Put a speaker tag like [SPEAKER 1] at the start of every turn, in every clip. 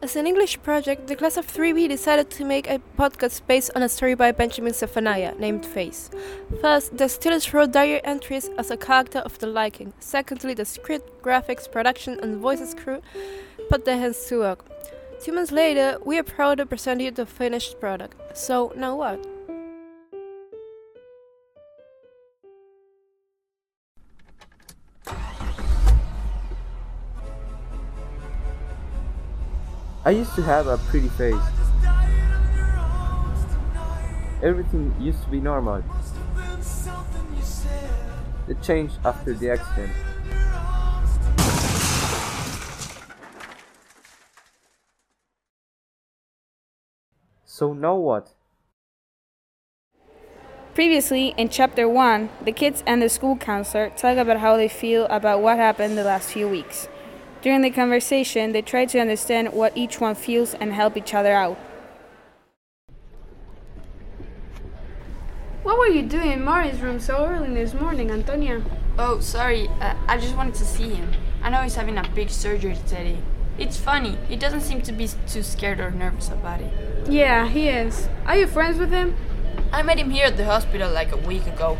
[SPEAKER 1] As an English project, the class of 3B decided to make a podcast based on a story by Benjamin Zephaniah named Face. First, the students wrote diary entries as a character of the liking. Secondly, the script, graphics, production, and voices crew put their hands to work. Two months later, we are proud to present you the finished product. So, now what?
[SPEAKER 2] I used to have a pretty face. Everything used to be normal. It changed after the accident. So now what?
[SPEAKER 3] Previously, in Chapter 1, the kids and the school counselor talk about how they feel about what happened the last few weeks. During the conversation, they try to understand what each one feels and help each other out.
[SPEAKER 4] What were you doing in Marty's room so early this morning, Antonia?
[SPEAKER 5] Oh, sorry. Uh, I just wanted to see him. I know he's having a big surgery today. It's funny. He doesn't seem to be too scared or nervous about it.
[SPEAKER 4] Yeah, he is. Are you friends with him?
[SPEAKER 5] I met him here at the hospital like a week ago.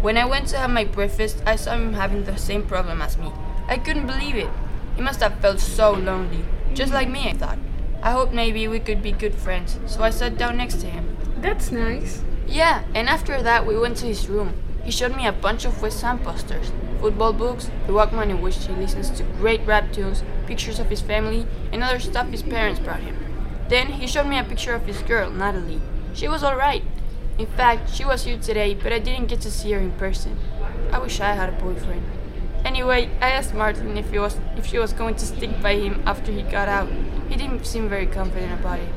[SPEAKER 5] When I went to have my breakfast, I saw him having the same problem as me. I couldn't believe it. He must have felt so lonely, just like me, I thought. I hoped maybe we could be good friends, so I sat down next to him.
[SPEAKER 4] That's nice.
[SPEAKER 5] Yeah, and after that, we went to his room. He showed me a bunch of West Ham posters, football books, the Walkman in which he listens to great rap tunes, pictures of his family, and other stuff his parents brought him. Then he showed me a picture of his girl, Natalie. She was alright. In fact, she was here today, but I didn't get to see her in person. I wish I had a boyfriend. Anyway, I asked Martin if he was if she was going to stick by him after he got out. He didn't seem very confident about it.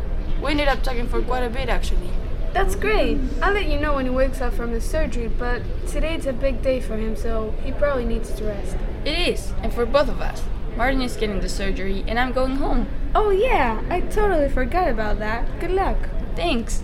[SPEAKER 5] We ended up talking for quite a bit actually.
[SPEAKER 4] That's great. I'll let you know when he wakes up from his surgery, but today's a big day for him, so he probably needs to rest.
[SPEAKER 5] It is, and for both of us. Martin is getting the surgery, and I'm going home.
[SPEAKER 4] Oh, yeah, I totally forgot about that. Good luck.
[SPEAKER 5] Thanks.